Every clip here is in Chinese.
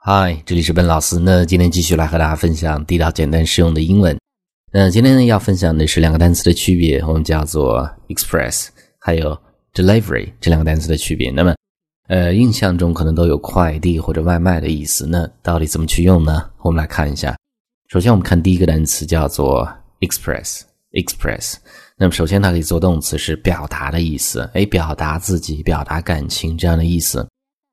嗨，这里是笨老师。那今天继续来和大家分享地道、简单、实用的英文。那今天呢要分享的是两个单词的区别，我们叫做 express 还有 delivery 这两个单词的区别。那么，呃，印象中可能都有快递或者外卖的意思。那到底怎么去用呢？我们来看一下。首先，我们看第一个单词叫做 express，express。那么，首先它可以做动词，是表达的意思，哎，表达自己、表达感情这样的意思。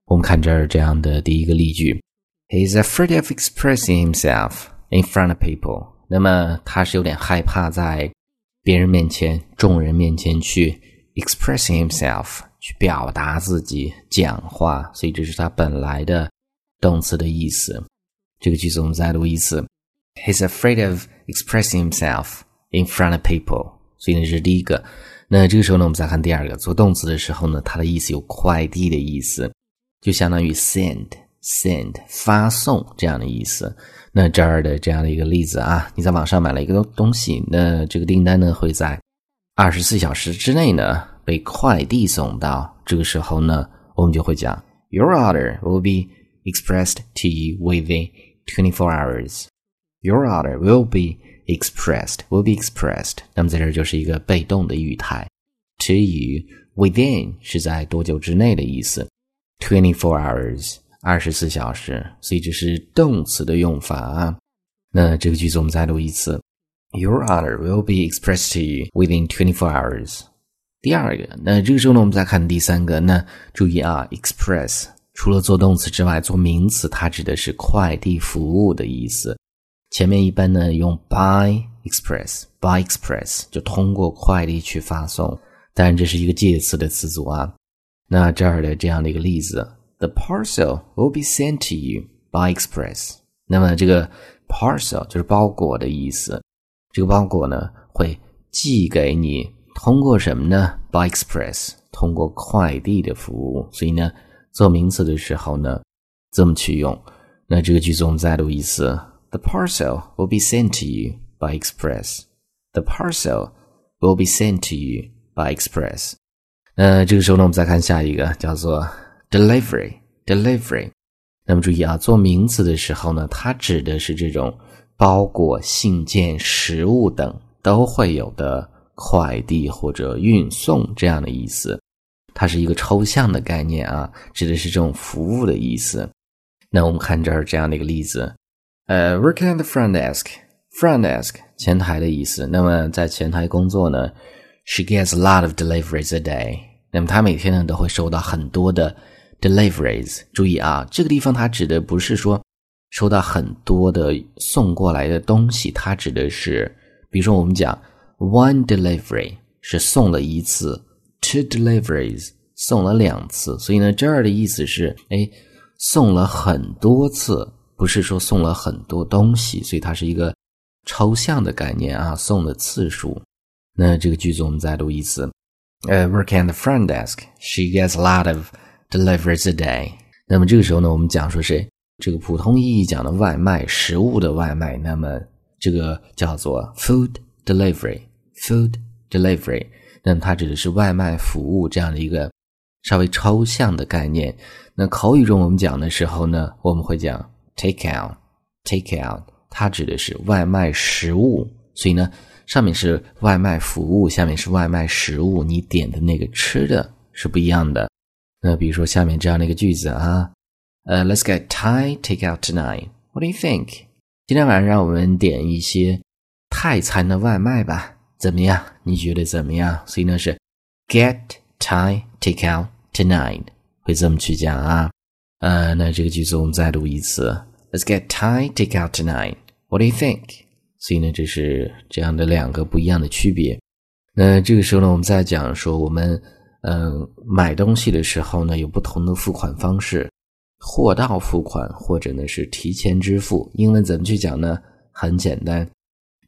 我们看这儿这样的第一个例句。He's afraid of expressing himself in front of people。那么他是有点害怕在别人面前、众人面前去 expressing himself，去表达自己、讲话。所以这是他本来的动词的意思。这个句子我们再读一次：He's afraid of expressing himself in front of people。所以呢，这是第一个。那这个时候呢，我们再看第二个，做动词的时候呢，它的意思有快递的意思，就相当于 send。Send 发送这样的意思。那这儿的这样的一个例子啊，你在网上买了一个东东西，那这个订单呢会在二十四小时之内呢被快递送到。这个时候呢，我们就会讲，Your order will be expressed to you within twenty four hours. Your order will be expressed, will be expressed。那么在这儿就是一个被动的语态，to you within 是在多久之内的意思，twenty four hours。二十四小时，所以这是动词的用法啊。那这个句子我们再读一次：Your order will be expressed to you within twenty-four hours。第二个，那这个时候呢，我们再看第三个。那注意啊，express 除了做动词之外，做名词它指的是快递服务的意思。前面一般呢用 by express，by express 就通过快递去发送。但这是一个介词的词组啊。那这儿的这样的一个例子。The parcel will be sent to you by express。那么这个 parcel 就是包裹的意思。这个包裹呢会寄给你，通过什么呢？By express，通过快递的服务。所以呢，做名词的时候呢，这么去用。那这个句子我们再读一次：The parcel will be sent to you by express. The parcel will be sent to you by express。那这个时候呢，我们再看下一个，叫做。Delivery delivery，那么注意啊，做名词的时候呢，它指的是这种包裹、信件、食物等都会有的快递或者运送这样的意思。它是一个抽象的概念啊，指的是这种服务的意思。那我们看这儿这样的一个例子，呃，working at the front desk，front desk 前台的意思。那么在前台工作呢，she gets a lot of deliveries a day。那么她每天呢都会收到很多的。Deliveries，注意啊，这个地方它指的不是说收到很多的送过来的东西，它指的是，比如说我们讲 one delivery 是送了一次，two deliveries 送了两次，所以呢这儿的意思是，哎，送了很多次，不是说送了很多东西，所以它是一个抽象的概念啊，送的次数。那这个句子我们再读一次，呃，work at the front desk，she gets a lot of Delivers a day。那么这个时候呢，我们讲说是这个普通意义讲的外卖，食物的外卖。那么这个叫做 food delivery，food delivery。那么它指的是外卖服务这样的一个稍微抽象的概念。那口语中我们讲的时候呢，我们会讲 take out，take out，它指的是外卖食物。所以呢，上面是外卖服务，下面是外卖食物，你点的那个吃的是不一样的。那比如说下面这样的一个句子啊，呃，Let's get Thai takeout tonight. What do you think? 今天晚上让我们点一些泰餐的外卖吧，怎么样？你觉得怎么样？所以呢是 get Thai takeout tonight，会这么去讲啊。呃，那这个句子我们再读一次，Let's get Thai takeout tonight. What do you think? 所以呢，这是这样的两个不一样的区别。那这个时候呢，我们再讲说我们。嗯，买东西的时候呢，有不同的付款方式，货到付款或者呢是提前支付。英文怎么去讲呢？很简单，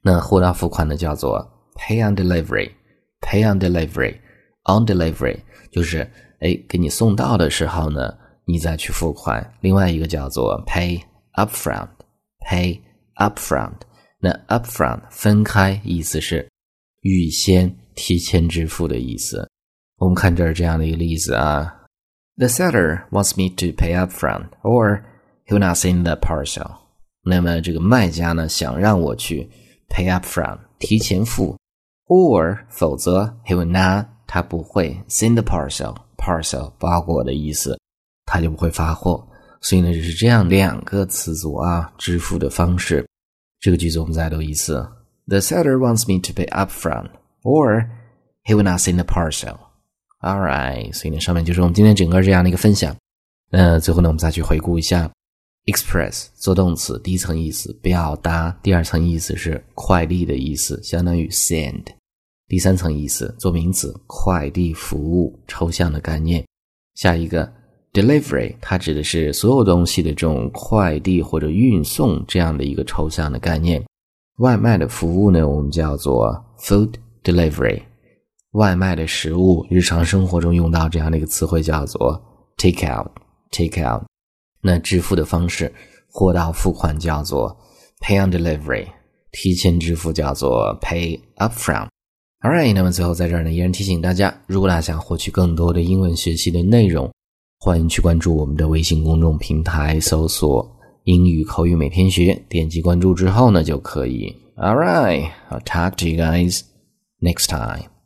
那货到付款呢叫做 pay on delivery，pay on delivery，on delivery 就是哎给你送到的时候呢，你再去付款。另外一个叫做 pay upfront，pay upfront，那 upfront 分开意思是预先提前支付的意思。我们看这儿这样的一个例子啊，The seller wants me to pay up front, or he will not send the parcel。那么这个卖家呢，想让我去 pay up front，提前付，or 否则 he will not，他不会 send the parcel，parcel 包裹的意思，他就不会发货。所以呢，就是这样两个词组啊，支付的方式。这个句子我们再读一次：The seller wants me to pay up front, or he will not send the parcel. All right，所以呢，上面就是我们今天整个这样的一个分享。那最后呢，我们再去回顾一下，express 做动词，第一层意思表达，第二层意思是快递的意思，相当于 send。第三层意思做名词，快递服务，抽象的概念。下一个 delivery，它指的是所有东西的这种快递或者运送这样的一个抽象的概念。外卖的服务呢，我们叫做 food delivery。外卖的食物，日常生活中用到这样的一个词汇叫做 take out。take out，那支付的方式，货到付款叫做 pay on delivery，提前支付叫做 pay upfront。All right，那么最后在这儿呢，依然提醒大家，如果大家想获取更多的英文学习的内容，欢迎去关注我们的微信公众平台，搜索“英语口语每天学”，点击关注之后呢，就可以。All right，I'll talk to you guys next time.